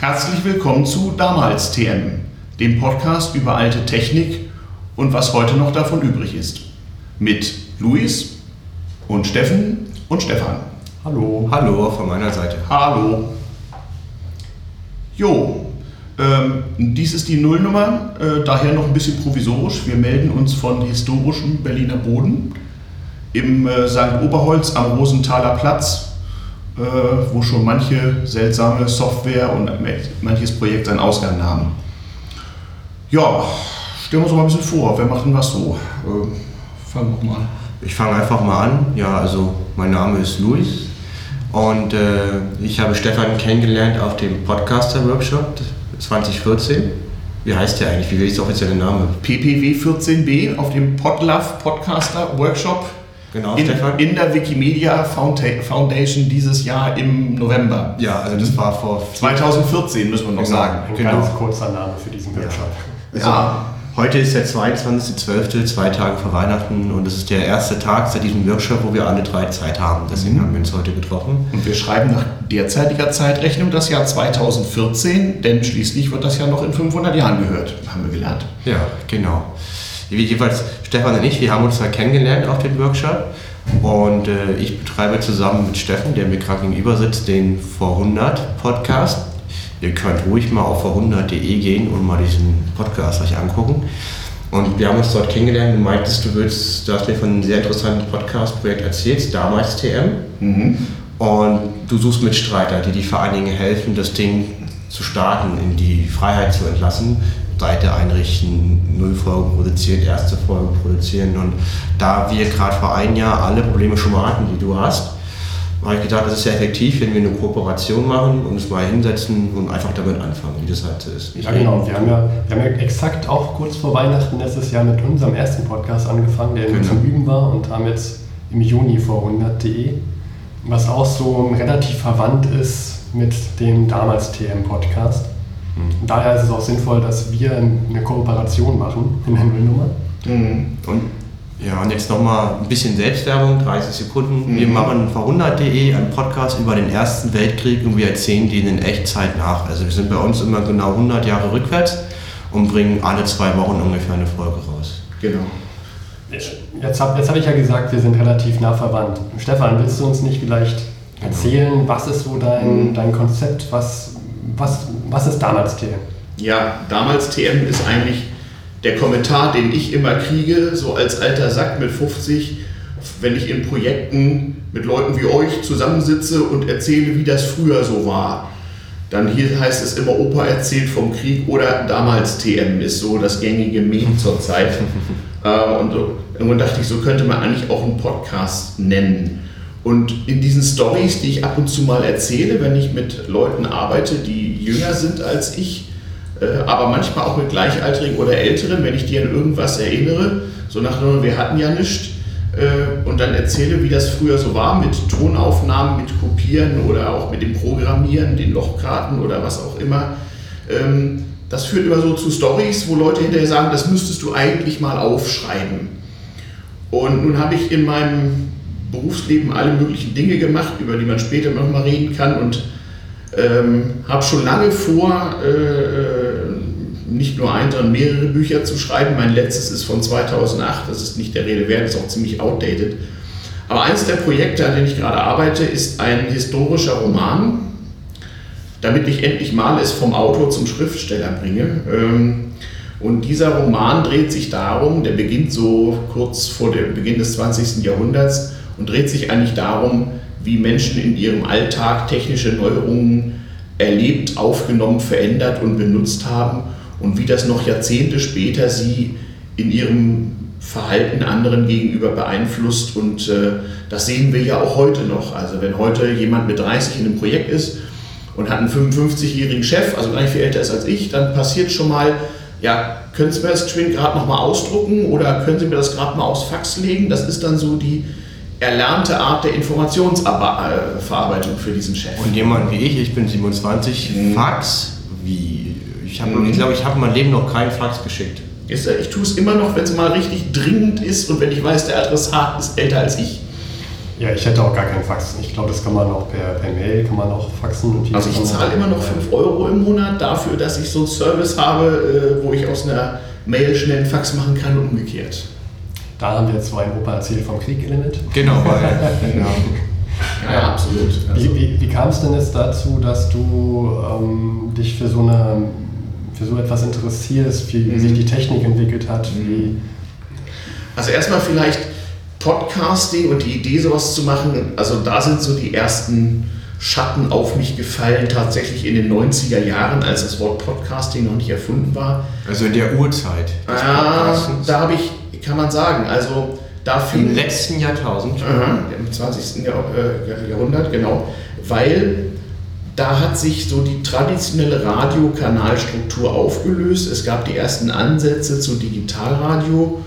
Herzlich willkommen zu Damals TM, dem Podcast über alte Technik und was heute noch davon übrig ist. Mit Luis und Steffen und Stefan. Hallo. Hallo von meiner Seite. Hallo. Jo, ähm, dies ist die Nullnummer, äh, daher noch ein bisschen provisorisch. Wir melden uns von historischem Berliner Boden im äh, St. Oberholz am Rosenthaler Platz, wo schon manche seltsame Software und manches Projekt seinen Ausgang nahm. Ja, stellen wir uns mal ein bisschen vor. Wer macht denn was so? Äh, fangen wir mal an. Ich fange einfach mal an. Ja, also mein Name ist Luis und äh, ich habe Stefan kennengelernt auf dem Podcaster-Workshop 2014. Wie heißt der eigentlich? Wie ist der offizielle Name? PPW 14b auf dem Podlove Podcaster Workshop Genau, in, Stefan. in der Wikimedia Foundation dieses Jahr im November. Ja, also das war vor 2014, müssen wir noch genau, sagen. Ein genau. ganz kurzer Name für diesen Workshop. Ja. ja. Heute ist der 22.12., zwei Tage vor Weihnachten und es ist der erste Tag seit diesem Workshop, wo wir alle drei Zeit haben. Deswegen mhm. haben wir uns heute getroffen. Und wir schreiben nach derzeitiger Zeitrechnung das Jahr 2014, denn schließlich wird das ja noch in 500 Jahren gehört, haben wir gelernt. Ja, genau. Jeweils Stefan und ich, wir haben uns da kennengelernt auf dem Workshop und äh, ich betreibe zusammen mit Steffen, der mir gerade gegenüber sitzt, den Vor 100 Podcast. Ihr könnt ruhig mal auf vor100.de gehen und mal diesen Podcast euch angucken. Und wir haben uns dort kennengelernt. Du meintest, du, willst, du hast mir von einem sehr interessanten Podcast-Projekt erzählt, damals TM. Mhm. Und du suchst Mitstreiter, die dir vor allen Dingen helfen, das Ding zu starten, in die Freiheit zu entlassen. Seite einrichten, null Folgen produzieren, erste Folge produzieren. Und da wir gerade vor einem Jahr alle Probleme schon mal hatten, die du hast, habe ich gedacht, das ist sehr effektiv, wenn wir eine Kooperation machen und uns mal hinsetzen und einfach damit anfangen, wie das halt ist. ja, genau. Wir haben ja, wir haben ja exakt auch kurz vor Weihnachten letztes Jahr mit unserem ersten Podcast angefangen, der genau. zum Üben war und haben jetzt im Juni vor 100.de, was auch so relativ verwandt ist mit dem damals TM-Podcast. Mhm. Daher ist es auch sinnvoll, dass wir eine Kooperation machen in der Nullnummer. Mhm. Und ja, und jetzt nochmal ein bisschen Selbstwerbung, 30 Sekunden. Mhm. Wir machen vor 100.de einen Podcast über den Ersten Weltkrieg und wir erzählen den in Echtzeit nach. Also wir sind bei uns immer genau 100 Jahre rückwärts und bringen alle zwei Wochen ungefähr eine Folge raus. Genau. Jetzt habe jetzt hab ich ja gesagt, wir sind relativ nah verwandt. Stefan, willst du uns nicht vielleicht genau. erzählen, was ist so dein, mhm. dein Konzept, was, was, was ist damals TM? Ja, damals TM ist eigentlich der Kommentar, den ich immer kriege, so als alter Sack mit 50, wenn ich in Projekten mit Leuten wie euch zusammensitze und erzähle, wie das früher so war. Dann hier heißt es immer, Opa erzählt vom Krieg oder damals TM ist so das gängige Meme zurzeit. äh, und irgendwann dachte ich, so könnte man eigentlich auch einen Podcast nennen. Und in diesen Stories, die ich ab und zu mal erzähle, wenn ich mit Leuten arbeite, die jünger sind als ich, äh, aber manchmal auch mit Gleichaltrigen oder Älteren, wenn ich die an irgendwas erinnere, so nach wir hatten ja nichts, äh, und dann erzähle, wie das früher so war mit Tonaufnahmen, mit Kopieren oder auch mit dem Programmieren, den Lochkarten oder was auch immer. Ähm, das führt immer so zu Stories, wo Leute hinterher sagen, das müsstest du eigentlich mal aufschreiben. Und nun habe ich in meinem Berufsleben alle möglichen Dinge gemacht, über die man später noch mal reden kann und ähm, habe schon lange vor, äh, äh, nicht nur ein, sondern mehrere Bücher zu schreiben. Mein letztes ist von 2008, das ist nicht der Rede wert, ist auch ziemlich outdated. Aber eines der Projekte, an denen ich gerade arbeite, ist ein historischer Roman, damit ich endlich mal es vom Autor zum Schriftsteller bringe. Ähm, und dieser Roman dreht sich darum, der beginnt so kurz vor dem Beginn des 20. Jahrhunderts und dreht sich eigentlich darum, wie Menschen in ihrem Alltag technische Neuerungen erlebt, aufgenommen, verändert und benutzt haben und wie das noch Jahrzehnte später sie in ihrem Verhalten anderen gegenüber beeinflusst. Und äh, das sehen wir ja auch heute noch. Also wenn heute jemand mit 30 in einem Projekt ist und hat einen 55-jährigen Chef, also gar nicht viel älter ist als ich, dann passiert schon mal, ja, können Sie mir das Twin gerade nochmal ausdrucken oder können Sie mir das gerade mal aufs Fax legen? Das ist dann so die erlernte Art der Informationsverarbeitung für diesen Chef. Und jemand wie ich, ich bin 27, mhm. Fax, wie? Ich, hab, mhm. ich glaube, ich habe mein Leben noch keinen Fax geschickt. Ich tue es immer noch, wenn es mal richtig dringend ist und wenn ich weiß, der Adressat ist älter als ich. Ja, ich hätte auch gar keinen Fax. Ich glaube, das kann man auch per, per Mail, kann man auch faxen. also ich zahle immer noch 5 Euro im Monat dafür, dass ich so einen Service habe, äh, wo ich aus einer Mail schnell einen Fax machen kann und umgekehrt. Da haben wir jetzt so ein Opa erzählt vom Krieg-Element. Genau, weil, genau. Ja, ja, absolut. Also wie, wie, wie kam es denn jetzt dazu, dass du ähm, dich für so, eine, für so etwas interessierst, wie, wie sich die Technik entwickelt hat? Wie also erstmal vielleicht Podcasting und die Idee, sowas zu machen, also da sind so die ersten Schatten auf mich gefallen, tatsächlich in den 90er Jahren, als das Wort Podcasting noch nicht erfunden war. Also in der Urzeit. Ja, da habe ich, kann man sagen, also da Im letzten Jahrtausend. Aha, Im 20. Jahr, äh, Jahrhundert, genau. Weil da hat sich so die traditionelle Radiokanalstruktur aufgelöst. Es gab die ersten Ansätze zu Digitalradio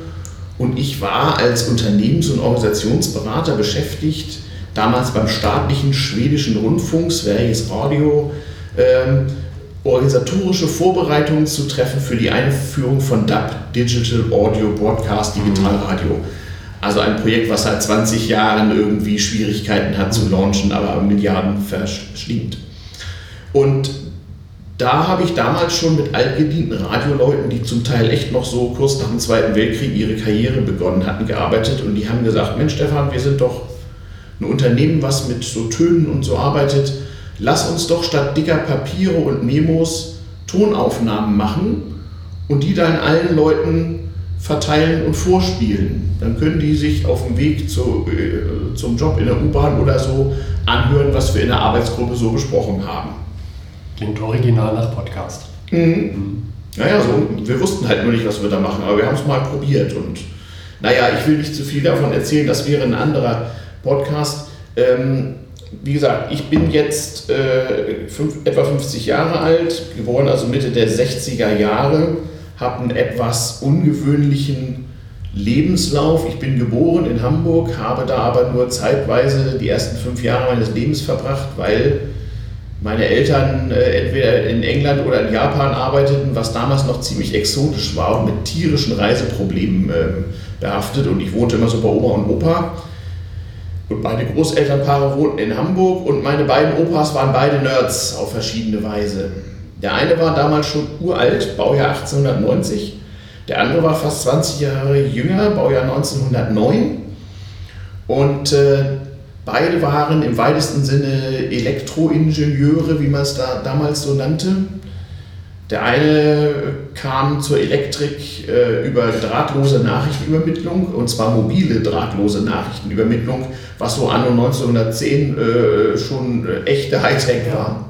und ich war als Unternehmens- und Organisationsberater beschäftigt, damals beim staatlichen schwedischen Rundfunk, Sveriges Radio, ähm, organisatorische Vorbereitungen zu treffen für die Einführung von DAB, Digital Audio Broadcast Digitalradio. Also ein Projekt, was seit 20 Jahren irgendwie Schwierigkeiten hat zu launchen, aber Milliarden verschlingt. Und da habe ich damals schon mit altgedienten Radioleuten, die zum Teil echt noch so kurz nach dem Zweiten Weltkrieg ihre Karriere begonnen hatten, gearbeitet und die haben gesagt, Mensch Stefan, wir sind doch ein Unternehmen, was mit so Tönen und so arbeitet. Lass uns doch statt dicker Papiere und Memos Tonaufnahmen machen und die dann allen Leuten verteilen und vorspielen. Dann können die sich auf dem Weg zu, äh, zum Job in der U-Bahn oder so anhören, was wir in der Arbeitsgruppe so besprochen haben. Klingt original nach Podcast. Mhm. Mhm. Naja, so, wir wussten halt nur nicht, was wir da machen, aber wir haben es mal probiert. Und naja, ich will nicht zu viel davon erzählen, das wäre ein anderer Podcast. Ähm, wie gesagt, ich bin jetzt äh, fünf, etwa 50 Jahre alt, geboren also Mitte der 60er Jahre, habe einen etwas ungewöhnlichen Lebenslauf. Ich bin geboren in Hamburg, habe da aber nur zeitweise die ersten fünf Jahre meines Lebens verbracht, weil meine Eltern äh, entweder in England oder in Japan arbeiteten, was damals noch ziemlich exotisch war und mit tierischen Reiseproblemen äh, behaftet. Und ich wohnte immer so bei Oma und Opa. Und meine Großelternpaare wohnten in Hamburg und meine beiden Opas waren beide Nerds auf verschiedene Weise. Der eine war damals schon uralt, Baujahr 1890. Der andere war fast 20 Jahre jünger, Baujahr 1909. Und äh, Beide waren im weitesten Sinne Elektroingenieure, wie man es da damals so nannte. Der eine kam zur Elektrik äh, über drahtlose Nachrichtenübermittlung, und zwar mobile drahtlose Nachrichtenübermittlung, was so anno 1910 äh, schon echte Hightech war.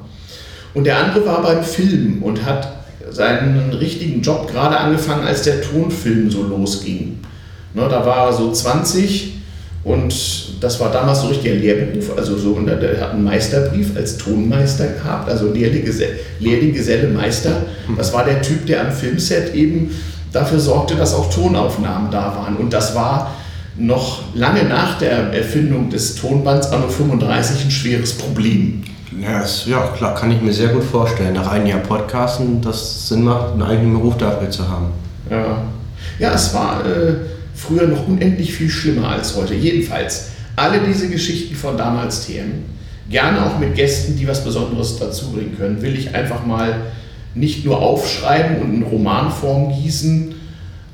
Und der andere war beim Film und hat seinen richtigen Job gerade angefangen, als der Tonfilm so losging. Ne, da war er so 20 und das war damals so richtig ein Lehrberuf, also so, und der hat einen Meisterbrief als Tonmeister gehabt, also Lehrling, Lehrling Geselle, Meister. Das war der Typ, der am Filmset eben dafür sorgte, dass auch Tonaufnahmen da waren. Und das war noch lange nach der Erfindung des Tonbands anno 35 ein schweres Problem. Ja, ist, ja, klar, kann ich mir sehr gut vorstellen. Nach einem Jahr Podcasten, dass es Sinn macht, einen eigenen Beruf dafür zu haben. Ja, ja es war äh, früher noch unendlich viel schlimmer als heute. Jedenfalls, alle diese Geschichten von damals Themen, gerne auch mit Gästen, die was Besonderes dazu bringen können, will ich einfach mal nicht nur aufschreiben und in Romanform gießen,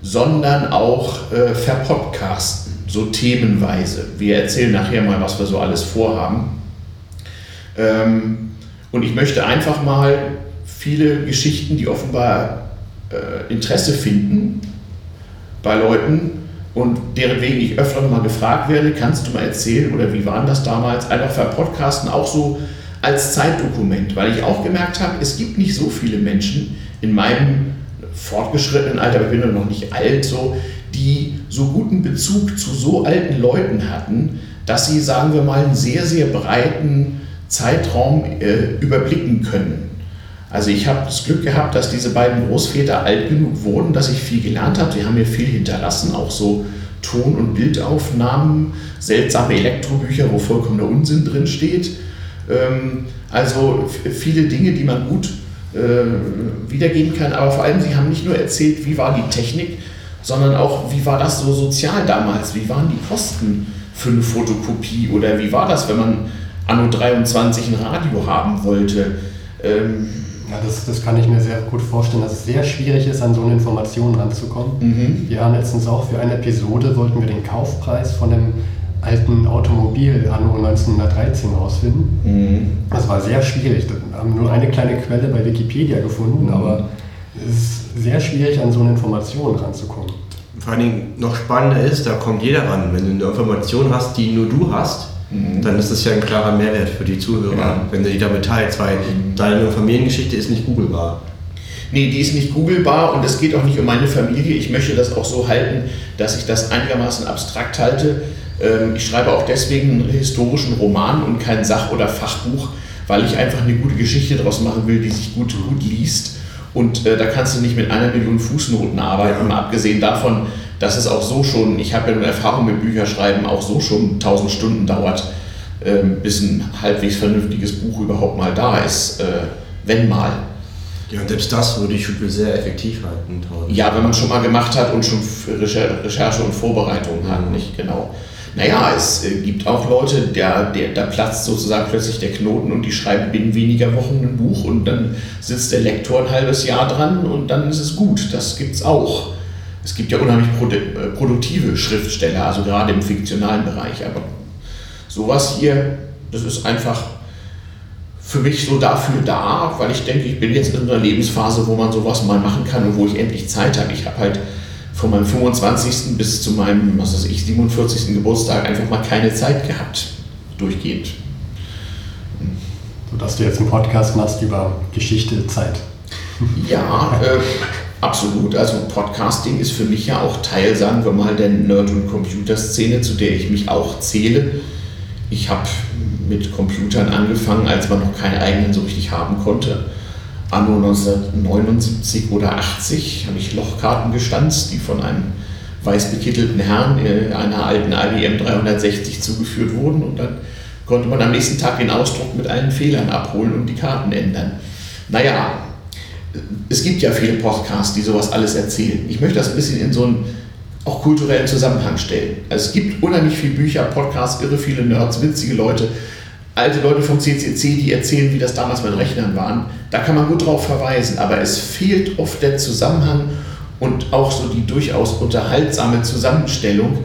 sondern auch äh, verpodcasten, so themenweise. Wir erzählen nachher mal, was wir so alles vorhaben. Ähm, und ich möchte einfach mal viele Geschichten, die offenbar äh, Interesse finden bei Leuten, und deren wegen ich öfter mal gefragt werde, kannst du mal erzählen oder wie waren das damals, einfach verpodcasten, auch so als Zeitdokument, weil ich auch gemerkt habe, es gibt nicht so viele Menschen in meinem fortgeschrittenen Alter, ich bin ja noch nicht alt, so, die so guten Bezug zu so alten Leuten hatten, dass sie, sagen wir mal, einen sehr, sehr breiten Zeitraum äh, überblicken können. Also ich habe das Glück gehabt, dass diese beiden Großväter alt genug wurden, dass ich viel gelernt habe. Die haben mir viel hinterlassen, auch so Ton- und Bildaufnahmen, seltsame Elektrobücher, wo vollkommener Unsinn drin steht. Ähm, also viele Dinge, die man gut äh, wiedergeben kann. Aber vor allem, sie haben nicht nur erzählt, wie war die Technik, sondern auch, wie war das so sozial damals, wie waren die Kosten für eine Fotokopie? Oder wie war das, wenn man Anno 23 ein Radio haben wollte? Ähm, ja, das, das kann ich mir sehr gut vorstellen, dass es sehr schwierig ist, an so eine Information ranzukommen. Mhm. Wir haben letztens auch für eine Episode, wollten wir den Kaufpreis von dem alten Automobil anno 1913 rausfinden. Mhm. Das war sehr schwierig. Wir haben nur eine kleine Quelle bei Wikipedia gefunden, mhm. aber es ist sehr schwierig, an so eine Information ranzukommen. Vor allen Dingen noch spannender ist, da kommt jeder ran. Wenn du eine Information hast, die nur du hast, mhm. dann ist das ja ein klarer Mehrwert für die Zuhörer, ja. wenn du die damit teilst, weil mhm. deine Familiengeschichte ist nicht googelbar. Nee, die ist nicht googelbar und es geht auch nicht um meine Familie. Ich möchte das auch so halten, dass ich das einigermaßen abstrakt halte. Ähm, ich schreibe auch deswegen einen historischen Roman und kein Sach- oder Fachbuch, weil ich einfach eine gute Geschichte daraus machen will, die sich gut, gut liest. Und äh, da kannst du nicht mit einer Million Fußnoten arbeiten, ja. abgesehen davon, dass es auch so schon, ich habe ja eine Erfahrung mit Bücherschreiben, auch so schon 1000 Stunden dauert, äh, bis ein halbwegs vernünftiges Buch überhaupt mal da ist, äh, wenn mal. Ja, und selbst das würde ich für sehr effektiv halten. Ja, wenn man es schon mal gemacht hat und schon Recherche und Vorbereitung mhm. hat, nicht genau. Naja, es äh, gibt auch Leute, der, der, da platzt sozusagen plötzlich der Knoten und die schreiben binnen weniger Wochen ein Buch und dann sitzt der Lektor ein halbes Jahr dran und dann ist es gut. Das gibt es auch. Es gibt ja unheimlich äh, produktive Schriftsteller, also gerade im fiktionalen Bereich. Aber sowas hier, das ist einfach für mich so dafür da, weil ich denke, ich bin jetzt in einer Lebensphase, wo man sowas mal machen kann und wo ich endlich Zeit habe. Ich habe halt von meinem 25. bis zu meinem, was weiß ich, 47. Geburtstag einfach mal keine Zeit gehabt, durchgehend. Sodass du jetzt einen Podcast machst über Geschichte, Zeit. Ja, äh, absolut. Also Podcasting ist für mich ja auch Teil, sagen wir mal, der Nerd- und Computerszene, zu der ich mich auch zähle. Ich habe mit Computern angefangen, als man noch keine eigenen so richtig haben konnte anno 1979 oder 80 habe ich Lochkarten gestanzt, die von einem weiß bekittelten Herrn einer alten IBM 360 zugeführt wurden und dann konnte man am nächsten Tag den Ausdruck mit allen Fehlern abholen und die Karten ändern. Naja, es gibt ja viele Podcasts, die sowas alles erzählen. Ich möchte das ein bisschen in so einen auch kulturellen Zusammenhang stellen. Also es gibt unheimlich viele Bücher, Podcasts, irre viele Nerds, witzige Leute, alte Leute vom CCC, die erzählen, wie das damals mit Rechnern waren. Da kann man gut drauf verweisen, aber es fehlt oft der Zusammenhang und auch so die durchaus unterhaltsame Zusammenstellung.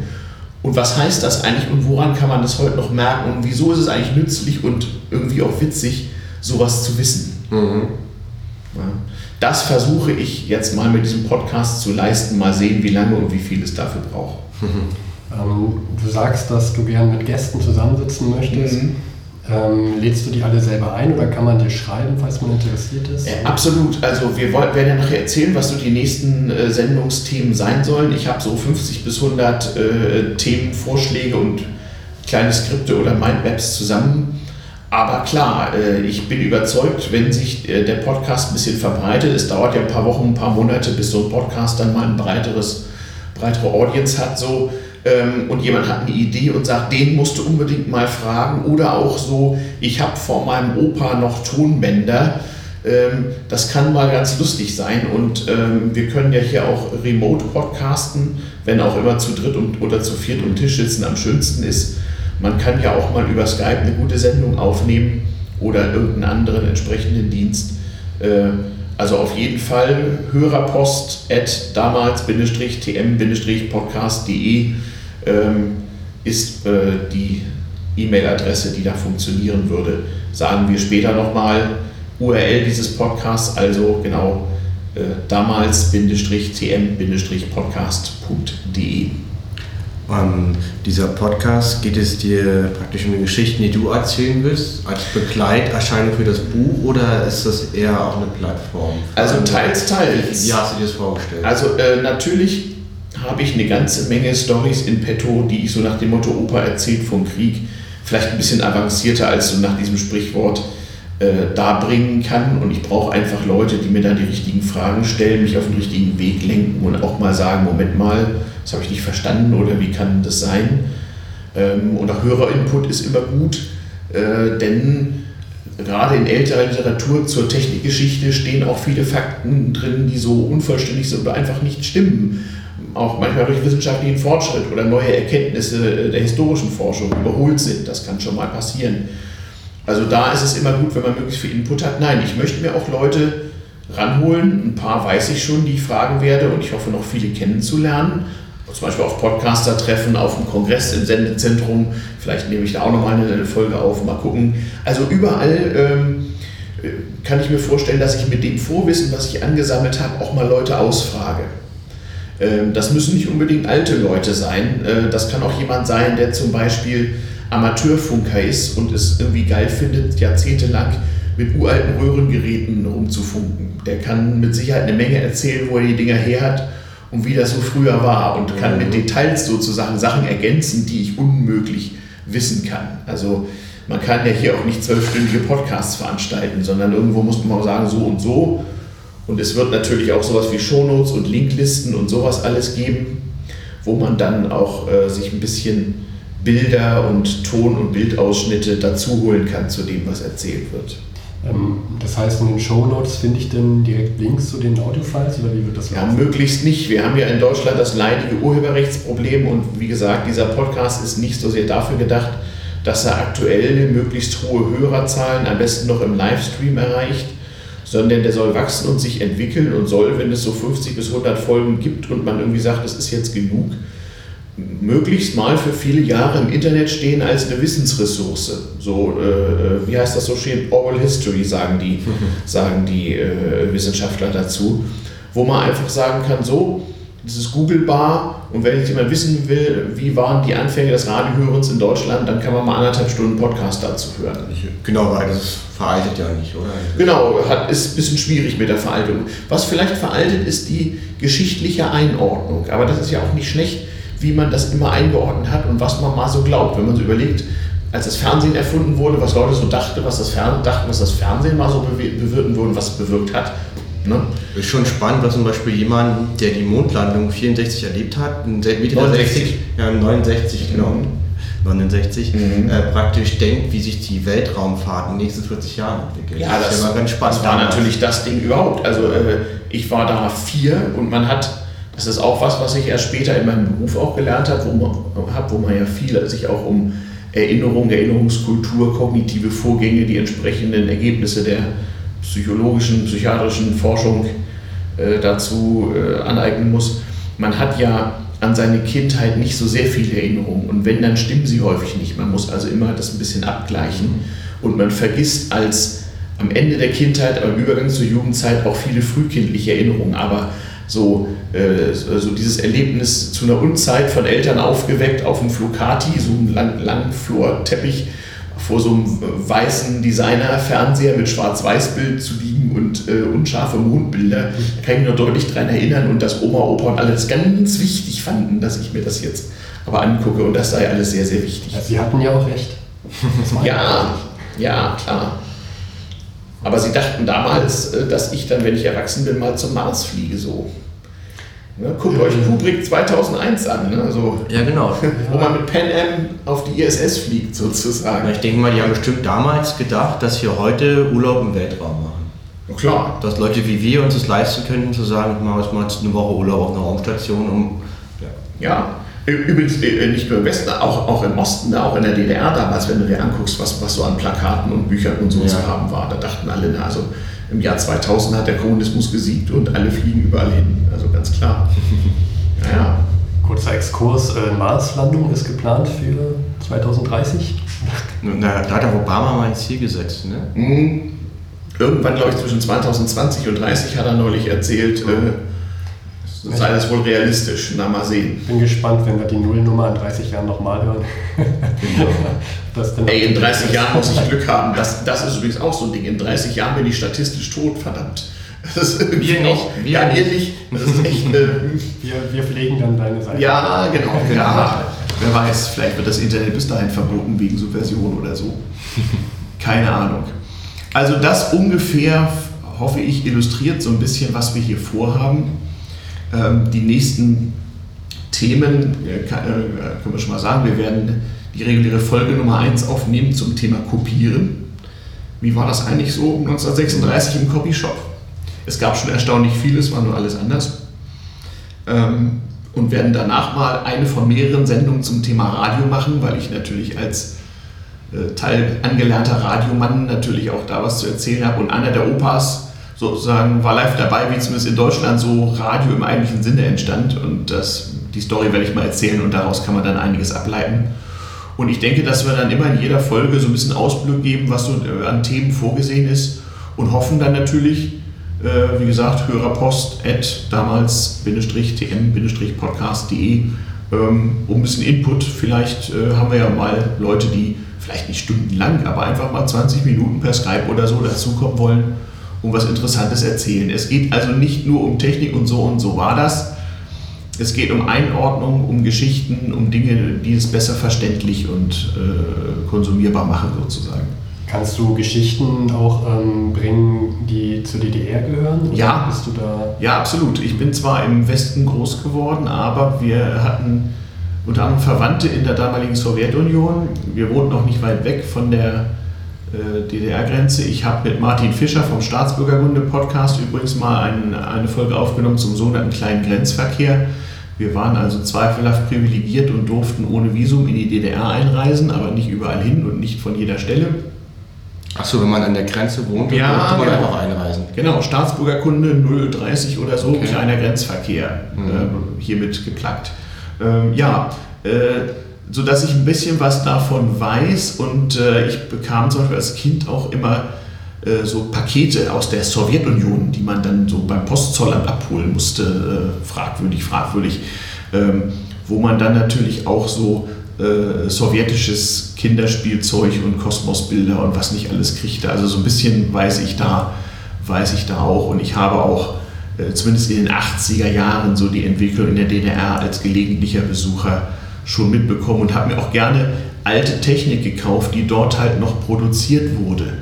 Und was heißt das eigentlich und woran kann man das heute noch merken und wieso ist es eigentlich nützlich und irgendwie auch witzig, sowas zu wissen? Mhm. Das versuche ich jetzt mal mit diesem Podcast zu leisten, mal sehen, wie lange und wie viel es dafür braucht. Ähm, du sagst, dass du gern mit Gästen zusammensitzen möchtest. Mhm. Ähm, lädst du die alle selber ein oder kann man dir schreiben, falls man interessiert ist? Äh, absolut. Also wir wollen, werden ja nachher erzählen, was so die nächsten äh, Sendungsthemen sein sollen. Ich habe so 50 bis 100 äh, Themenvorschläge und kleine Skripte oder Mindmaps zusammen. Aber klar, äh, ich bin überzeugt, wenn sich äh, der Podcast ein bisschen verbreitet, es dauert ja ein paar Wochen, ein paar Monate, bis so ein Podcast dann mal ein breiteres, breitere Audience hat, so ähm, und jemand hat eine Idee und sagt, den musst du unbedingt mal fragen. Oder auch so, ich habe vor meinem Opa noch Tonbänder. Ähm, das kann mal ganz lustig sein und ähm, wir können ja hier auch remote podcasten, wenn auch immer zu dritt oder zu viert um Tisch sitzen am schönsten ist. Man kann ja auch mal über Skype eine gute Sendung aufnehmen oder irgendeinen anderen entsprechenden Dienst. Äh, also auf jeden Fall Hörerpost at damals-tm-podcast.de ähm, ist äh, die E-Mail-Adresse, die da funktionieren würde. Sagen wir später nochmal URL dieses Podcasts, also genau äh, damals-tm-podcast.de. Um, dieser Podcast geht es dir praktisch um die Geschichten, die du erzählen willst, als Begleiterscheinung für das Buch oder ist das eher auch eine Plattform? Also teils, teils. Wie hast du dir das vorgestellt? Also äh, natürlich habe ich eine ganze Menge Stories in petto, die ich so nach dem Motto Opa erzählt vom Krieg, vielleicht ein bisschen avancierter als so nach diesem Sprichwort äh, darbringen kann. Und ich brauche einfach Leute, die mir da die richtigen Fragen stellen, mich auf den richtigen Weg lenken und auch mal sagen, Moment mal, das habe ich nicht verstanden oder wie kann das sein? Ähm, und auch Hörerinput ist immer gut, äh, denn gerade in älterer Literatur zur Technikgeschichte stehen auch viele Fakten drin, die so unvollständig sind oder einfach nicht stimmen auch manchmal durch wissenschaftlichen Fortschritt oder neue Erkenntnisse der historischen Forschung überholt sind. Das kann schon mal passieren. Also da ist es immer gut, wenn man möglichst viel Input hat. Nein, ich möchte mir auch Leute ranholen. Ein paar weiß ich schon, die ich fragen werde und ich hoffe noch viele kennenzulernen. Zum Beispiel auf Podcaster-Treffen, auf dem Kongress im Sendezentrum. Vielleicht nehme ich da auch nochmal eine Folge auf, mal gucken. Also überall ähm, kann ich mir vorstellen, dass ich mit dem Vorwissen, was ich angesammelt habe, auch mal Leute ausfrage. Ähm, das müssen nicht unbedingt alte Leute sein. Äh, das kann auch jemand sein, der zum Beispiel Amateurfunker ist und es irgendwie geil findet, jahrzehntelang mit uralten Röhrengeräten rumzufunken. Der kann mit Sicherheit eine Menge erzählen, wo er die Dinger her hat und wie das so früher war und kann mit mhm. Details sozusagen Sachen ergänzen, die ich unmöglich wissen kann. Also man kann ja hier auch nicht zwölfstündige Podcasts veranstalten, sondern irgendwo muss man sagen, so und so. Und es wird natürlich auch sowas wie Shownotes und Linklisten und sowas alles geben, wo man dann auch äh, sich ein bisschen Bilder und Ton- und Bildausschnitte dazu holen kann zu dem, was erzählt wird. Ähm, das heißt, in den Shownotes finde ich dann direkt Links zu den Audiofiles oder wie wird das Ja, möglichst nicht. Wir haben ja in Deutschland das leidige Urheberrechtsproblem und wie gesagt, dieser Podcast ist nicht so sehr dafür gedacht, dass er aktuell möglichst hohe Hörerzahlen am besten noch im Livestream erreicht, sondern der soll wachsen und sich entwickeln und soll, wenn es so 50 bis 100 Folgen gibt und man irgendwie sagt, das ist jetzt genug, möglichst mal für viele Jahre im Internet stehen als eine Wissensressource. So, äh, äh wie heißt das so schön? Oral History, sagen die, sagen die äh, Wissenschaftler dazu. Wo man einfach sagen kann, so, das ist googlebar und wenn jetzt jemand wissen will, wie waren die Anfänge des Radiohörens in Deutschland, dann kann man mal anderthalb Stunden Podcast dazu hören. Genau, weil das veraltet ja nicht, oder? Genau, hat, ist ein bisschen schwierig mit der Veraltung. Was vielleicht veraltet, ist die geschichtliche Einordnung. Aber das ist ja auch nicht schlecht, wie man das immer eingeordnet hat und was man mal so glaubt. Wenn man so überlegt, als das Fernsehen erfunden wurde, was Leute so dachte, was das Fernsehen, dachten, was das Fernsehen mal so bewirken würde und was es bewirkt hat. Ne? Ist schon spannend, was zum Beispiel jemand, der die Mondlandung 64 erlebt hat, in Mitte 69, ja, 69, genau. Mhm. 69, mhm. äh, praktisch denkt, wie sich die Weltraumfahrt in den nächsten 40 Jahren entwickelt. Ja, das, das, ganz spannend das war natürlich das Ding überhaupt. Also äh, ich war da vier und man hat das ist auch was, was ich erst später in meinem Beruf auch gelernt habe, wo man, hab, wo man ja viel sich auch um Erinnerung, Erinnerungskultur, kognitive Vorgänge, die entsprechenden Ergebnisse der psychologischen, psychiatrischen Forschung äh, dazu äh, aneignen muss. Man hat ja an seine Kindheit nicht so sehr viele Erinnerungen und wenn, dann stimmen sie häufig nicht. Man muss also immer das ein bisschen abgleichen und man vergisst als am Ende der Kindheit, am Übergang zur Jugendzeit auch viele frühkindliche Erinnerungen, aber so, äh, so dieses Erlebnis zu einer Unzeit von Eltern aufgeweckt auf dem Flocati, so einem lang, langen Florteppich vor so einem weißen Designer-Fernseher mit Schwarz-Weiß-Bild zu liegen und äh, unscharfe Mondbilder. Da kann ich mich noch deutlich daran erinnern und dass Oma, Opa und alles ganz wichtig fanden, dass ich mir das jetzt aber angucke und das sei alles sehr, sehr wichtig. Sie hatten ja auch recht. ja, ja, klar. Aber sie dachten damals, äh, dass ich dann, wenn ich erwachsen bin, mal zum Mars fliege. So. Ne, guckt euch Kubrick 2001 an. Ne? Also, ja, genau. Wo man mit Pan Am auf die ISS fliegt, sozusagen. Ich denke mal, die haben bestimmt damals gedacht, dass wir heute Urlaub im Weltraum machen. Ja, klar. Dass Leute wie wir uns das leisten können, zu sagen, ich mache jetzt mal eine Woche Urlaub auf einer Raumstation. Um, ja. ja. Übrigens äh, nicht nur im Westen, auch, auch im Osten, auch in der DDR damals, wenn du dir anguckst, was, was so an Plakaten und Büchern und so ja. zu haben war, da dachten alle, na, also im Jahr 2000 hat der Kommunismus gesiegt und alle fliegen überall hin, also ganz klar. Naja. Kurzer Exkurs, äh, Marslandung ist geplant für 2030. Na, da hat der Obama mal ein Ziel gesetzt, ne? Mhm. Irgendwann, glaube ich, zwischen 2020 und 30 hat er neulich erzählt, äh, sei das wohl realistisch. Na, mal sehen. Bin gespannt, wenn wir die Nullnummer in 30 Jahren nochmal hören. Genau. Ey, in 30 Jahren muss ich Glück haben. Das, das ist übrigens auch so ein Ding. In 30 Jahren bin ich statistisch tot, verdammt. wir nicht. Auch, wir ja, ihr nicht. Das ist echt. Äh, wir, wir pflegen dann deine Seite. Ja, genau. Ja, wer weiß, vielleicht wird das Internet bis dahin verboten wegen Subversion oder so. Keine Ahnung. Also, das ungefähr, hoffe ich, illustriert so ein bisschen, was wir hier vorhaben. Ähm, die nächsten Themen, äh, können wir schon mal sagen, wir werden die reguläre Folge Nummer 1 aufnehmen zum Thema Kopieren. Wie war das eigentlich so 1936 im Copyshop? Es gab schon erstaunlich vieles, war nur alles anders. Ähm, und werden danach mal eine von mehreren Sendungen zum Thema Radio machen, weil ich natürlich als äh, Teil angelernter Radiomann natürlich auch da was zu erzählen habe. Und einer der Opas sozusagen war live dabei, wie zumindest in Deutschland so Radio im eigentlichen Sinne entstand. Und das, die Story werde ich mal erzählen und daraus kann man dann einiges ableiten. Und ich denke, dass wir dann immer in jeder Folge so ein bisschen Ausblick geben, was so äh, an Themen vorgesehen ist und hoffen dann natürlich, äh, wie gesagt, Hörerpost at damals-tm-podcast.de ähm, um ein bisschen Input. Vielleicht äh, haben wir ja mal Leute, die vielleicht nicht stundenlang, aber einfach mal 20 Minuten per Skype oder so dazukommen wollen und was Interessantes erzählen. Es geht also nicht nur um Technik und so und so war das. Es geht um Einordnung, um Geschichten, um Dinge, die es besser verständlich und äh, konsumierbar machen sozusagen. Kannst du Geschichten auch ähm, bringen, die zur DDR gehören? ja. Bist du da? Ja, absolut. Ich bin zwar im Westen groß geworden, aber wir hatten unter anderem Verwandte in der damaligen Sowjetunion. Wir wohnten auch nicht weit weg von der DDR-Grenze. Ich habe mit Martin Fischer vom Staatsbürgerkunde-Podcast übrigens mal ein, eine Folge aufgenommen zum sogenannten kleinen Grenzverkehr. Wir waren also zweifelhaft privilegiert und durften ohne Visum in die DDR einreisen, aber nicht überall hin und nicht von jeder Stelle. Achso, wenn man an der Grenze wohnt, ja, durfte man genau. einfach einreisen. Genau, Staatsbürgerkunde 030 oder so, okay. kleiner Grenzverkehr, mhm. äh, hiermit geplackt. Ähm, ja, äh, so dass ich ein bisschen was davon weiß und äh, ich bekam zum Beispiel als Kind auch immer äh, so Pakete aus der Sowjetunion, die man dann so beim Postzollamt abholen musste, äh, fragwürdig, fragwürdig, ähm, wo man dann natürlich auch so äh, sowjetisches Kinderspielzeug und Kosmosbilder und was nicht alles kriegte. Also so ein bisschen weiß ich da, weiß ich da auch und ich habe auch äh, zumindest in den 80er Jahren so die Entwicklung in der DDR als gelegentlicher Besucher schon mitbekommen und habe mir auch gerne alte Technik gekauft, die dort halt noch produziert wurde.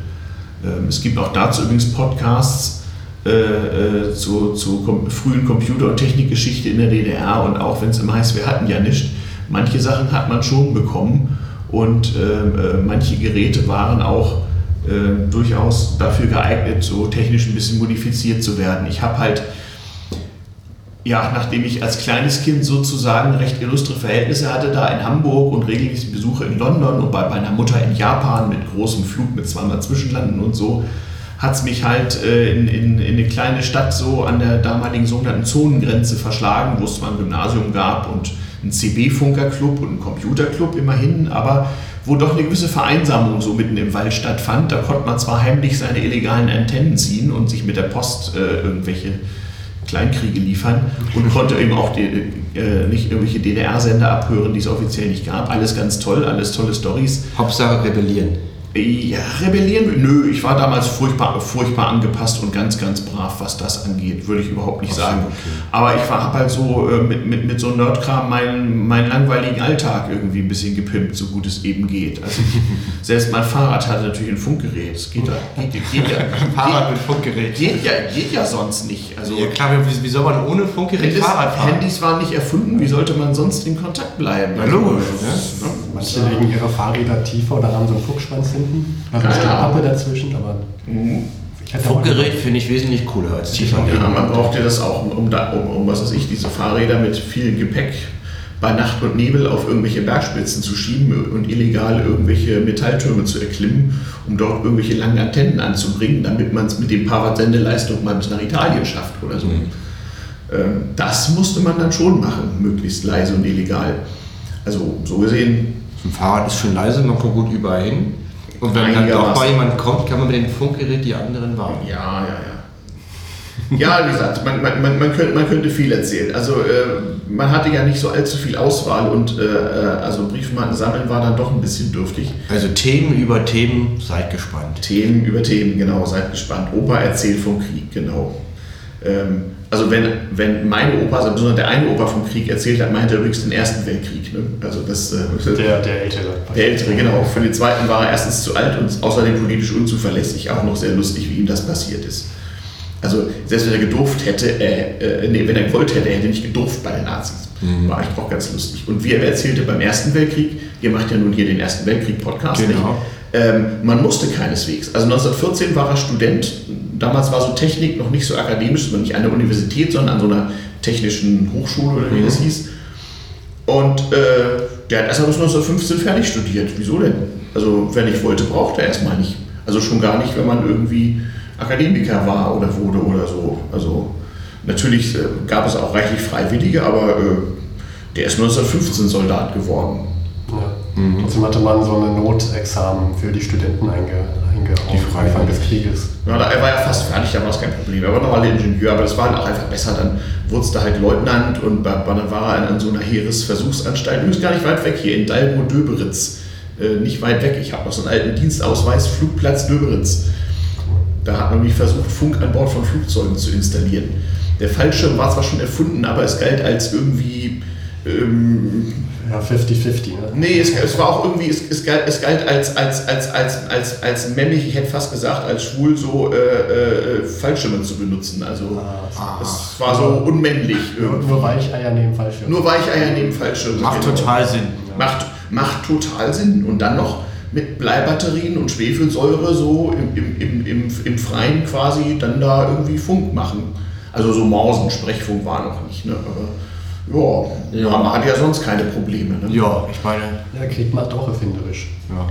Ähm, es gibt auch dazu übrigens Podcasts äh, äh, zu, zu kom frühen Computer- und Technikgeschichte in der DDR und auch wenn es immer heißt, wir hatten ja nichts, manche Sachen hat man schon bekommen und ähm, äh, manche Geräte waren auch äh, durchaus dafür geeignet, so technisch ein bisschen modifiziert zu werden. Ich habe halt ja, nachdem ich als kleines Kind sozusagen recht illustre Verhältnisse hatte, da in Hamburg und regelmäßig Besuche in London und bei meiner Mutter in Japan mit großem Flug mit zweimal Zwischenlanden und so, hat es mich halt äh, in, in, in, eine kleine Stadt so an der damaligen sogenannten Zonengrenze verschlagen, wo es zwar ein Gymnasium gab und einen CB-Funkerclub und einen Computerclub immerhin, aber wo doch eine gewisse Vereinsamung so mitten im Wald stattfand. Da konnte man zwar heimlich seine illegalen Antennen ziehen und sich mit der Post äh, irgendwelche Kleinkriege liefern und konnte eben auch die, äh, nicht irgendwelche DDR-Sender abhören, die es offiziell nicht gab. Alles ganz toll, alles tolle Stories. Hauptsache rebellieren. Ja, rebellieren? Nö, ich war damals furchtbar, furchtbar angepasst und ganz, ganz brav, was das angeht, würde ich überhaupt nicht sagen. Okay. Aber ich habe halt so äh, mit, mit, mit so Nerdkram meinen, meinen langweiligen Alltag irgendwie ein bisschen gepimpt, so gut es eben geht. Also ich, selbst mein Fahrrad hatte natürlich ein Funkgerät. Das geht, geht, geht, geht ja. Fahrrad mit Funkgerät. Geht ja, geht ja sonst nicht. Also, ja klar, wie, wie soll man ohne Funkgerät Handys, Fahrrad fahren? Handys waren nicht erfunden, wie sollte man sonst in Kontakt bleiben? Ja, logisch. Ja. Manche legen ihre Fahrräder tiefer oder haben so einen Fuchsschwanz hinten. Also ja. Pappe dazwischen, aber. Mhm. Funkgerät finde ich wesentlich cooler als tiefer. Ja, man braucht ja das auch, um, um, um, was weiß ich, diese Fahrräder mit viel Gepäck bei Nacht und Nebel auf irgendwelche Bergspitzen zu schieben und illegal irgendwelche Metalltürme zu erklimmen, um dort irgendwelche langen Antennen anzubringen, damit man es mit dem paar Watt Sendeleistung mal bis nach Italien schafft oder so. Mhm. Ähm, das musste man dann schon machen, möglichst leise und illegal. Also so gesehen. Ein Fahrrad ist schon leise, man kommt gut überall hin. Und wenn dann doch mal jemand kommt, kann man mit dem Funkgerät die anderen warnen. Ja, ja, ja. Ja, wie gesagt, man, man, man, man, könnte, man könnte viel erzählen. Also äh, man hatte ja nicht so allzu viel Auswahl und äh, äh, also Briefmarken sammeln war dann doch ein bisschen dürftig. Also Themen über Themen, seid gespannt. Themen über Themen, genau, seid gespannt. Opa erzählt vom Krieg, genau. Ähm, also wenn, wenn meine Opa, also besonders der eine Opa vom Krieg erzählt hat, meinte er übrigens den Ersten Weltkrieg. Ne? Also das, äh, der, der Ältere. Der Ältere, genau. Für den Zweiten war er erstens zu alt und außerdem politisch unzuverlässlich. Auch noch sehr lustig, wie ihm das passiert ist. Also selbst wenn er gedurft hätte, äh, äh, nee, wenn er gewollt hätte, er hätte nicht gedurft bei den Nazis. Mhm. War eigentlich auch ganz lustig. Und wie er erzählte beim Ersten Weltkrieg, ihr macht ja nun hier den Ersten Weltkrieg-Podcast, genau. Ähm, man musste keineswegs. Also 1914 war er Student. Damals war so Technik noch nicht so akademisch, sondern nicht an der Universität, sondern an so einer technischen Hochschule oder wie mhm. das hieß. Und äh, der hat erst mal bis 1915 fertig studiert. Wieso denn? Also, wer nicht wollte, brauchte er erstmal nicht. Also schon gar nicht, wenn man irgendwie Akademiker war oder wurde oder so. Also natürlich äh, gab es auch reichlich Freiwillige, aber äh, der ist 1915 Soldat geworden. Mhm. Trotzdem hatte man so ein Notexamen für die Studenten einge, eingehauen Anfang des Krieges. Ja, da, er war ja fast fertig, da war es kein Problem. Er war normale Ingenieur, aber das war halt auch einfach besser. Dann wurde es da halt Leutnant und dann war er an so einer Heeresversuchsanstalt. Übrigens gar nicht weit weg hier in Dalbo-Döberitz. Äh, nicht weit weg. Ich habe noch so einen alten Dienstausweis, Flugplatz Döberitz. Da hat man nämlich versucht, Funk an Bord von Flugzeugen zu installieren. Der Fallschirm war zwar schon erfunden, aber es galt als irgendwie. Ähm, ja, 50-50, ne? Nee, es, es, war auch irgendwie, es, es, galt, es galt als, als, als, als, als, als männlich, ich hätte fast gesagt, als schwul so äh, äh, Fallschirme zu benutzen. Also ah, es war so unmännlich. Nur, nur Weicheier neben Fallschirm. Nur Weicheier neben Fallschirm. Macht genau. total Sinn. Macht, macht total Sinn. Und dann noch mit Bleibatterien und Schwefelsäure so im, im, im, im, im Freien quasi dann da irgendwie Funk machen. Also so Mausen, Sprechfunk war noch nicht. Ne? Aber ja, ja, man hat ja sonst keine Probleme. Ne? Ja, ich meine. Ja, Krieg macht auch erfinderisch. Ja.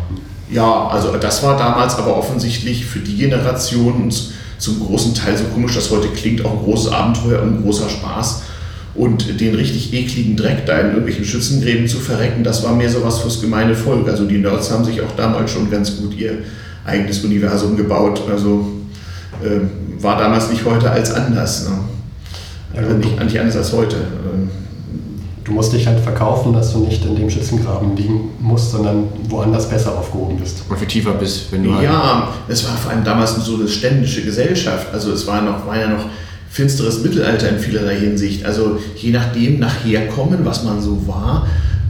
ja, also das war damals aber offensichtlich für die Generation zum großen Teil so komisch, dass heute klingt, auch ein großes Abenteuer und ein großer Spaß. Und den richtig ekligen Dreck da in irgendwelchen Schützengräben zu verrecken, das war mehr so was fürs gemeine Volk. Also die Nerds haben sich auch damals schon ganz gut ihr eigenes Universum gebaut. Also äh, war damals nicht heute als anders. Ne? Ja, also nicht, nicht anders als heute. Ähm, du musst dich halt verkaufen, dass du nicht in dem Schützengraben liegen musst, sondern woanders besser aufgehoben bist. Und tiefer bist, wenn du. Ja, halt es war vor allem damals so eine ständische Gesellschaft. Also es war, noch, war ja noch finsteres Mittelalter in vielerlei Hinsicht. Also je nachdem, nachher kommen, was man so war,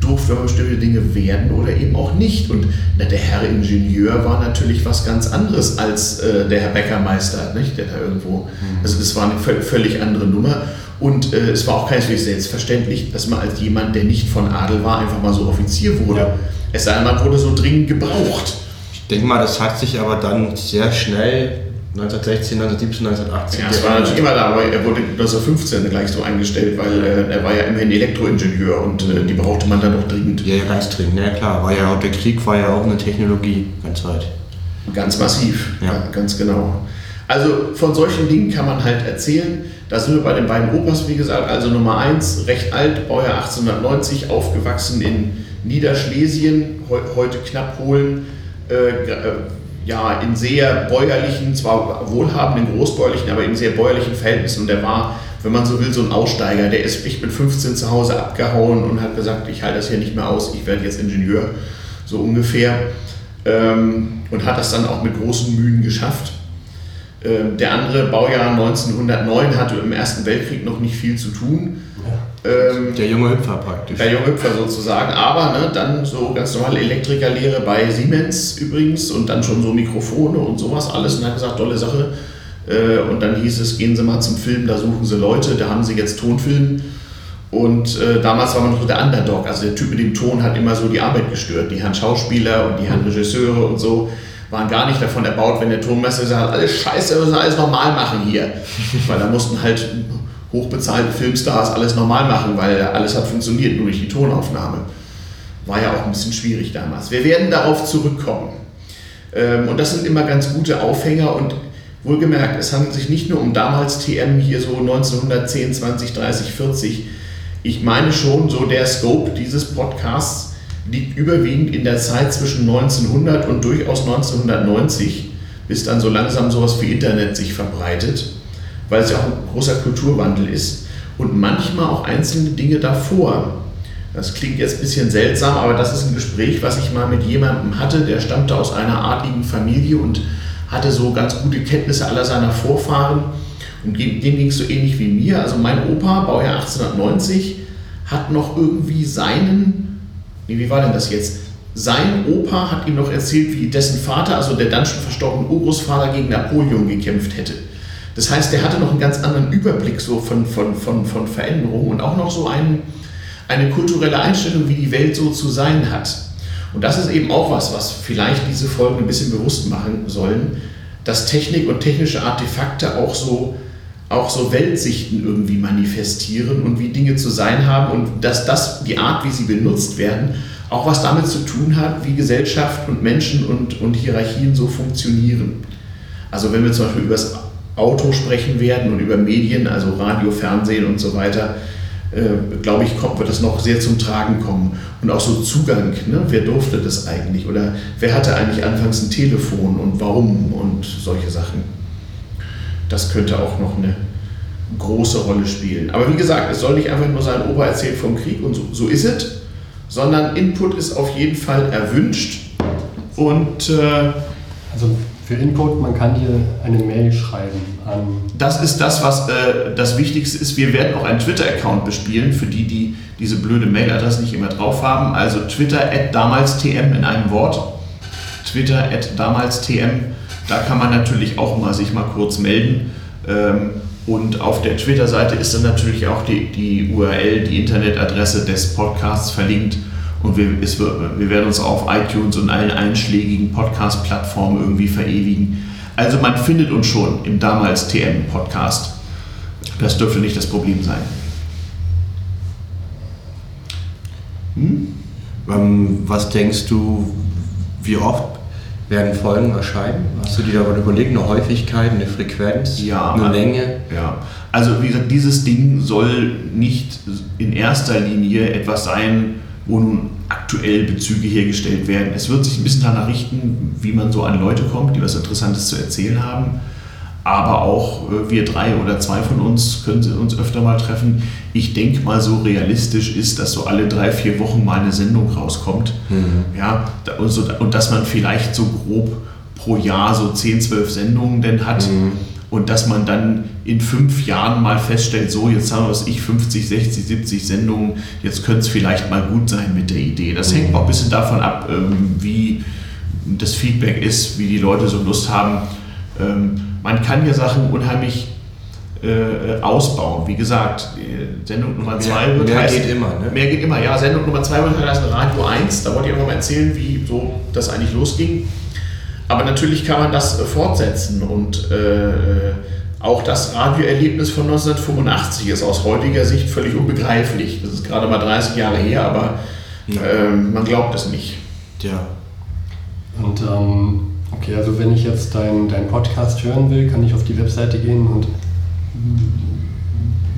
man bestimmte Dinge werden oder eben auch nicht. Und na, der Herr Ingenieur war natürlich was ganz anderes als äh, der Herr Bäckermeister, nicht? der da irgendwo. Mhm. Also das war eine völlig andere Nummer. Und äh, es war auch keineswegs selbstverständlich, dass man als jemand, der nicht von Adel war, einfach mal so Offizier wurde. Ja. Es sei denn, man wurde so dringend gebraucht. Ich denke mal, das hat sich aber dann sehr schnell 1916, 1917, 1918. Ja, das war natürlich immer da, aber er wurde 1915 gleich so eingestellt, weil äh, er war ja immerhin Elektroingenieur und äh, die brauchte man dann auch dringend. Ja, ganz dringend, ja klar. War ja auch, der Krieg war ja auch eine Technologie, ganz weit. Ganz massiv, ja. ja. ganz genau. Also von solchen Dingen kann man halt erzählen. Da sind wir bei den beiden Opas, wie gesagt. Also Nummer 1, recht alt, Baujahr 1890, aufgewachsen in Niederschlesien, heute knapp Polen. Äh, äh ja, in sehr bäuerlichen, zwar wohlhabenden, großbäuerlichen, aber in sehr bäuerlichen Verhältnissen. Und er war, wenn man so will, so ein Aussteiger. Der ist echt mit 15 zu Hause abgehauen und hat gesagt, ich halte das hier nicht mehr aus, ich werde jetzt Ingenieur, so ungefähr. Ähm, und hat das dann auch mit großen Mühen geschafft. Ähm, der andere, Baujahr 1909, hatte im Ersten Weltkrieg noch nicht viel zu tun. Ähm, der junge Hüpfer praktisch. Der junge Hüpfer sozusagen. Aber ne, dann so ganz normale Elektrikerlehre bei Siemens übrigens und dann schon so Mikrofone und sowas alles. Und hat gesagt, tolle Sache. Äh, und dann hieß es, gehen Sie mal zum Film, da suchen Sie Leute, da haben Sie jetzt Tonfilm. Und äh, damals war man noch so der Underdog. Also der Typ mit dem Ton hat immer so die Arbeit gestört. Die Herren Schauspieler und die Herren Regisseure und so waren gar nicht davon erbaut, wenn der Tonmesser gesagt hat, alles scheiße, wir müssen alles normal machen hier. Weil da mussten halt hochbezahlte Filmstars alles normal machen, weil alles hat funktioniert, nur durch die Tonaufnahme. War ja auch ein bisschen schwierig damals. Wir werden darauf zurückkommen. Ähm, und das sind immer ganz gute Aufhänger und wohlgemerkt, es handelt sich nicht nur um damals TM hier so 1910, 20, 30, 40. Ich meine schon, so der Scope dieses Podcasts liegt überwiegend in der Zeit zwischen 1900 und durchaus 1990, bis dann so langsam sowas wie Internet sich verbreitet weil es ja auch ein großer Kulturwandel ist und manchmal auch einzelne Dinge davor. Das klingt jetzt ein bisschen seltsam, aber das ist ein Gespräch, was ich mal mit jemandem hatte, der stammte aus einer adligen Familie und hatte so ganz gute Kenntnisse aller seiner Vorfahren. Und dem ging es so ähnlich wie mir. Also mein Opa, Baujahr 1890, hat noch irgendwie seinen, nee, wie war denn das jetzt? Sein Opa hat ihm noch erzählt, wie dessen Vater, also der dann schon verstorbene Urgroßvater, gegen Napoleon gekämpft hätte. Das heißt, der hatte noch einen ganz anderen Überblick so von, von, von, von Veränderungen und auch noch so ein, eine kulturelle Einstellung, wie die Welt so zu sein hat. Und das ist eben auch was, was vielleicht diese Folgen ein bisschen bewusst machen sollen, dass Technik und technische Artefakte auch so, auch so Weltsichten irgendwie manifestieren und wie Dinge zu sein haben und dass das, die Art, wie sie benutzt werden, auch was damit zu tun hat, wie Gesellschaft und Menschen und, und Hierarchien so funktionieren. Also wenn wir zum Beispiel über das Auto sprechen werden und über Medien, also Radio, Fernsehen und so weiter, äh, glaube ich, kommt, wird das noch sehr zum Tragen kommen. Und auch so Zugang, ne? wer durfte das eigentlich? Oder wer hatte eigentlich anfangs ein Telefon und warum und solche Sachen. Das könnte auch noch eine große Rolle spielen. Aber wie gesagt, es soll nicht einfach nur sein, Opa erzählt vom Krieg und so, so ist es, sondern Input ist auf jeden Fall erwünscht. Und äh, also für Input, man kann dir eine Mail schreiben an. Das ist das, was äh, das Wichtigste ist. Wir werden auch einen Twitter-Account bespielen, für die, die diese blöde Mailadresse nicht immer drauf haben. Also Twitter at damalstm in einem Wort. Twitter at damalstm. Da kann man natürlich auch mal sich mal kurz melden. Ähm, und auf der Twitter-Seite ist dann natürlich auch die, die URL, die Internetadresse des Podcasts verlinkt. Und wir, es, wir werden uns auf iTunes und allen einschlägigen Podcast-Plattformen irgendwie verewigen. Also man findet uns schon im damals TM-Podcast. Das dürfte nicht das Problem sein. Hm? Ähm, was denkst du, wie oft werden Folgen erscheinen? Hast du dir aber überlegt, eine Häufigkeit, eine Frequenz, ja, eine Länge? Ja, also wie gesagt, dieses Ding soll nicht in erster Linie etwas sein, wo nun aktuell Bezüge hergestellt werden. Es wird sich ein bisschen danach richten, wie man so an Leute kommt, die was Interessantes zu erzählen haben. Aber auch äh, wir drei oder zwei von uns können uns öfter mal treffen. Ich denke mal, so realistisch ist, dass so alle drei, vier Wochen mal eine Sendung rauskommt. Mhm. Ja, und, so, und dass man vielleicht so grob pro Jahr so 10, 12 Sendungen denn hat. Mhm und dass man dann in fünf Jahren mal feststellt, so jetzt haben wir was ich 50, 60, 70 Sendungen, jetzt könnte es vielleicht mal gut sein mit der Idee. Das hängt auch ein bisschen davon ab, ähm, wie das Feedback ist, wie die Leute so Lust haben. Man kann ja Sachen unheimlich äh, ausbauen. Wie gesagt, Sendung Nummer 2 wird mehr heißen, geht immer. Ne? Mehr geht immer, ja. Sendung Nummer 2 wird heißen Radio 1. Da wollte ich auch noch mal erzählen, wie so das eigentlich losging. Aber natürlich kann man das äh, fortsetzen und äh, äh, auch das Radioerlebnis von 1985 ist aus heutiger Sicht völlig unbegreiflich. Das ist gerade mal 30 Jahre her, aber äh, man glaubt es nicht. Ja. Und ähm, okay, also wenn ich jetzt deinen dein Podcast hören will, kann ich auf die Webseite gehen und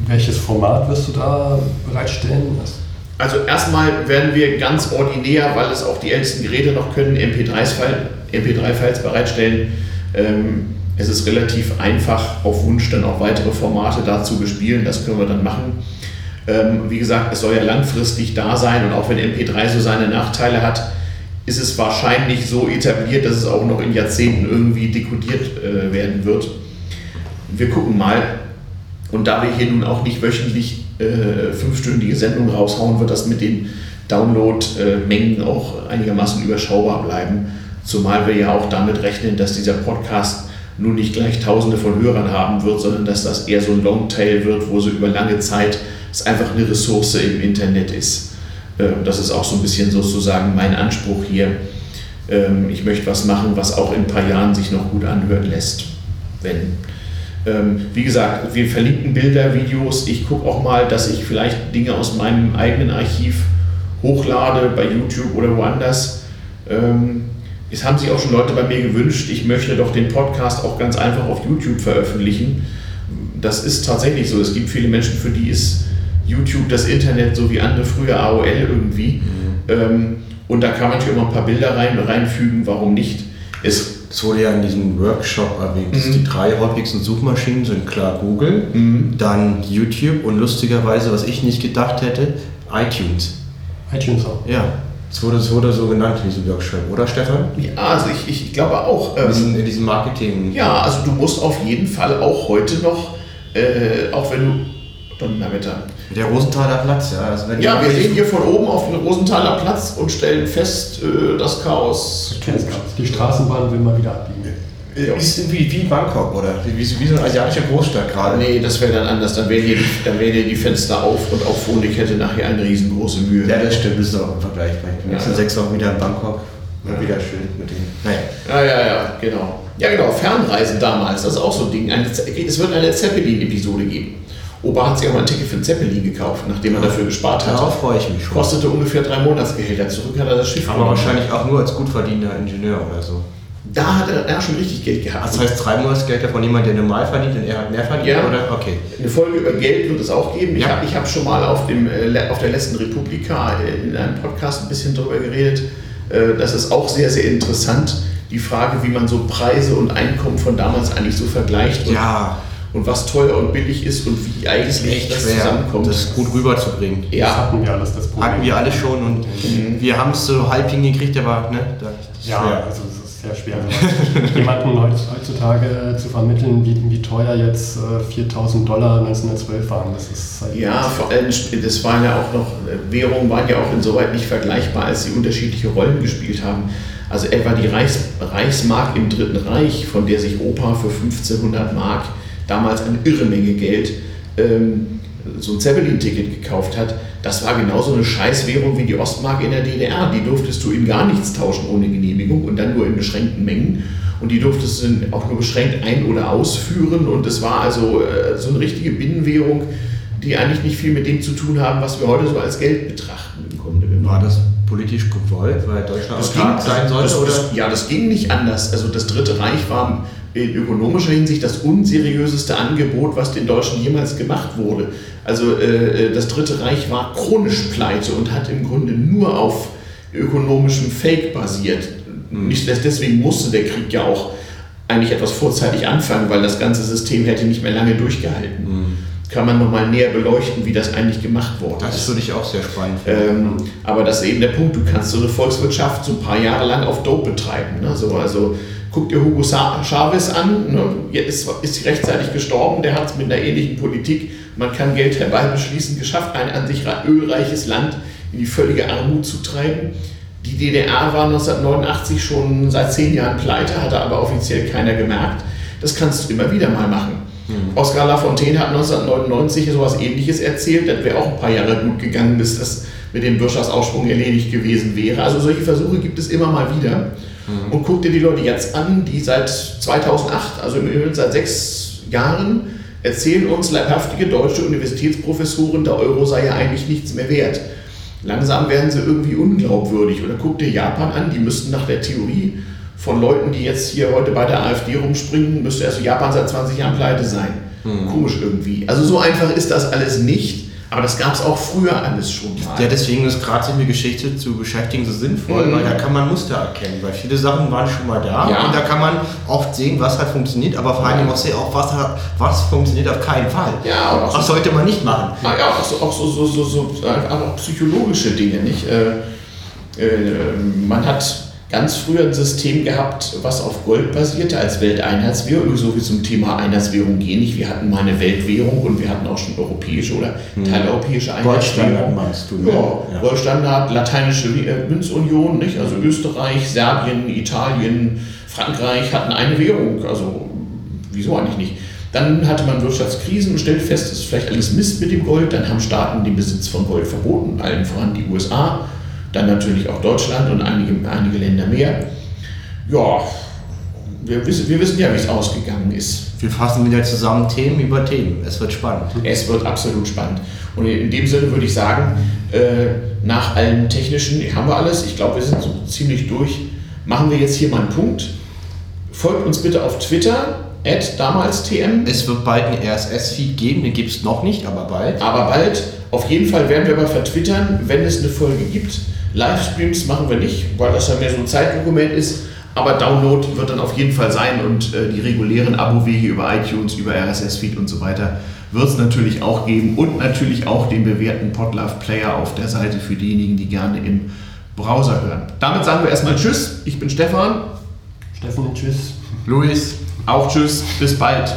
welches Format wirst du da bereitstellen? Also erstmal werden wir ganz ordinär, weil es auch die ältesten Geräte noch können, MP3s MP3-Files bereitstellen. Ähm, es ist relativ einfach, auf Wunsch dann auch weitere Formate dazu bespielen. Das können wir dann machen. Ähm, wie gesagt, es soll ja langfristig da sein und auch wenn MP3 so seine Nachteile hat, ist es wahrscheinlich so etabliert, dass es auch noch in Jahrzehnten irgendwie dekodiert äh, werden wird. Wir gucken mal. Und da wir hier nun auch nicht wöchentlich äh, fünfstündige Sendungen raushauen, wird das mit den Download-Mengen auch einigermaßen überschaubar bleiben. Zumal wir ja auch damit rechnen, dass dieser Podcast nun nicht gleich Tausende von Hörern haben wird, sondern dass das eher so ein Longtail wird, wo so über lange Zeit es einfach eine Ressource im Internet ist. Ähm, das ist auch so ein bisschen sozusagen mein Anspruch hier. Ähm, ich möchte was machen, was auch in ein paar Jahren sich noch gut anhören lässt. Wenn. Ähm, wie gesagt, wir verlinken Bilder, Videos. Ich gucke auch mal, dass ich vielleicht Dinge aus meinem eigenen Archiv hochlade bei YouTube oder woanders. Es haben sich auch schon Leute bei mir gewünscht, ich möchte doch den Podcast auch ganz einfach auf YouTube veröffentlichen. Das ist tatsächlich so. Es gibt viele Menschen, für die ist YouTube das Internet so wie andere früher AOL irgendwie. Mhm. Ähm, und da kann man natürlich immer ein paar Bilder rein, reinfügen, warum nicht. Es, es wurde ja in diesem Workshop erwähnt, mhm. die drei häufigsten Suchmaschinen sind klar Google, mhm. dann YouTube und lustigerweise, was ich nicht gedacht hätte, iTunes. iTunes auch. Ja. Es wurde, es wurde so genannt in diesem Workshop, oder Stefan? Ja, also ich, ich glaube auch. Ähm, in, diesem, in diesem Marketing. Ja, also du musst auf jeden Fall auch heute noch, äh, auch wenn du. Donnerwetter. Der Rosenthaler Platz, ja. Also ja, wir sehen hier von oben auf den Rosenthaler Platz und stellen fest, äh, das Chaos. Die Straßenbahn will mal wieder abbiegen. Ja. Ist wie, wie Bangkok oder wie, wie, wie so eine asiatische Großstadt gerade. Nee, das wäre dann anders. Dann wären hier, die, dann wären hier die Fenster auf und auf Phonik hätte nachher eine riesengroße Mühe. Ja, das stimmt, das ist auch im Vergleich. Die nächsten ja. sechs Wochen wieder in Bangkok. Ja. Wieder schön mit denen. Naja. Ja, ja, ja, genau. Ja, genau. Fernreisen damals, das ist auch so ein Ding. es wird eine Zeppelin-Episode geben. Opa hat sich auch mal ein Ticket für Zeppelin gekauft, nachdem er dafür gespart hat. Darauf freue ich mich schon. Kostete ungefähr drei Monatsgehälter. Zurück hat er das Schiff Aber wahrscheinlich auch nur als gut verdienender Ingenieur oder so. Da hat er, er schon richtig Geld gehabt. Das heißt, drei Monatsgehälter von jemandem, der normal verdient und er hat mehr verdient? Ja. Oder? Okay. Eine Folge über Geld wird es auch geben. Ich ja. habe hab schon mal auf, dem, äh, auf der letzten Republika äh, in einem Podcast ein bisschen darüber geredet. Äh, das ist auch sehr, sehr interessant. Die Frage, wie man so Preise und Einkommen von damals eigentlich so vergleicht. Ja und was teuer und billig ist und wie eigentlich das schwer, zusammenkommt. Das gut rüberzubringen. Ja. Das hatten wir alles, das Problem. Hatten wir alle schon und mhm. wir haben es so halb hingekriegt, aber ne, ja, schwer. also es ist sehr schwer. jemanden heutzutage zu vermitteln, wie, wie teuer jetzt äh, 4000 Dollar 1912 waren, das ist halt Ja, vor allem, das waren ja auch noch, Währungen waren ja auch insoweit nicht vergleichbar, als sie unterschiedliche Rollen gespielt haben. Also etwa die Reichs, Reichsmark im Dritten Reich, von der sich Opa für 1500 Mark damals eine irre Menge Geld ähm, so ein Zeppelin-Ticket gekauft hat, das war genauso eine Scheißwährung wie die Ostmark in der DDR. Die durftest du in gar nichts tauschen ohne Genehmigung und dann nur in beschränkten Mengen. Und die durftest du auch nur beschränkt ein- oder ausführen. Und es war also äh, so eine richtige Binnenwährung, die eigentlich nicht viel mit dem zu tun haben, was wir heute so als Geld betrachten. Im Grunde genommen. War das politisch gewollt, weil Deutschland das ging, sein sollte? Das, das, ja, das ging nicht anders. Also das Dritte Reich war in ökonomischer Hinsicht das unseriöseste Angebot, was den Deutschen jemals gemacht wurde. Also äh, äh, das Dritte Reich war chronisch pleite und hat im Grunde nur auf ökonomischem Fake basiert. Nicht, deswegen musste der Krieg ja auch eigentlich etwas vorzeitig anfangen, weil das ganze System hätte nicht mehr lange durchgehalten. Mhm. Kann man nochmal näher beleuchten, wie das eigentlich gemacht wurde. Das würde ich auch sehr spannend. Ähm, aber das ist eben der Punkt, du kannst so eine Volkswirtschaft so ein paar Jahre lang auf Dope betreiben. Ne? So, also Guck dir Hugo Chavez an, ne? ist, ist rechtzeitig gestorben, der hat es mit einer ähnlichen Politik, man kann Geld herbei beschließen, geschafft, ein an sich ölreiches Land in die völlige Armut zu treiben. Die DDR war 1989 schon seit zehn Jahren pleite, hatte aber offiziell keiner gemerkt. Das kannst du immer wieder mal machen. Mhm. Oskar Lafontaine hat 1999 sowas ähnliches erzählt, das wäre auch ein paar Jahre gut gegangen, bis das mit dem Wirtschaftsaufschwung erledigt gewesen wäre. Also solche Versuche gibt es immer mal wieder. Mhm. Und guck dir die Leute jetzt an, die seit 2008, also im Übrigen seit sechs Jahren, erzählen uns leibhaftige deutsche Universitätsprofessoren, der Euro sei ja eigentlich nichts mehr wert. Langsam werden sie irgendwie unglaubwürdig. Oder guck dir Japan an, die müssten nach der Theorie von Leuten, die jetzt hier heute bei der AfD rumspringen, müsste also Japan seit 20 Jahren pleite sein. Mhm. Komisch irgendwie. Also so einfach ist das alles nicht. Aber das gab es auch früher alles schon mal. Ja, deswegen ist gerade sich mit Geschichte zu beschäftigen so sinnvoll, mhm. weil da kann man Muster erkennen, weil viele Sachen waren schon mal da ja. und da kann man oft sehen, was hat funktioniert, aber vor allem auch sehen, auch was, hat, was funktioniert auf keinen Fall. Ja, was so, sollte man nicht machen. Ja, auch so, auch so, so, so, so auch psychologische Dinge, nicht? Äh, äh, man hat ganz früher ein System gehabt, was auf Gold basierte als Welteinheitswährung, so wie zum Thema Einheitswährung gehen nicht. Wir hatten mal eine Weltwährung und wir hatten auch schon europäische oder hm. teileuropäische Einheitswährung. Goldstandard meinst du? Ne? Ja, ja. Goldstandard, lateinische äh, Münzunion, nicht? also Österreich, Serbien, Italien, Frankreich hatten eine Währung, also wieso eigentlich nicht? Dann hatte man Wirtschaftskrisen und stellte fest, es ist vielleicht alles Mist mit dem Gold. Dann haben Staaten den Besitz von Gold verboten, allen voran die USA dann natürlich auch Deutschland und einige, einige Länder mehr. Ja, wir wissen, wir wissen ja, wie es ausgegangen ist. Wir fassen wieder zusammen Themen über Themen. Es wird spannend. Es wird absolut spannend. Und in dem Sinne würde ich sagen, äh, nach allem Technischen haben wir alles. Ich glaube, wir sind so ziemlich durch. Machen wir jetzt hier mal einen Punkt. Folgt uns bitte auf Twitter, damals TM. Es wird bald einen RSS-Feed geben, den gibt es noch nicht, aber bald. Aber bald. Auf jeden Fall werden wir aber vertwittern, wenn es eine Folge gibt. Livestreams machen wir nicht, weil das ja mehr so ein Zeitdokument ist. Aber Download wird dann auf jeden Fall sein und äh, die regulären Abo-Wege über iTunes, über RSS-Feed und so weiter wird es natürlich auch geben und natürlich auch den bewährten Podlove Player auf der Seite für diejenigen, die gerne im Browser hören. Damit sagen wir erstmal Tschüss. Ich bin Stefan. Stefan, Tschüss. Luis. Auch Tschüss. Bis bald.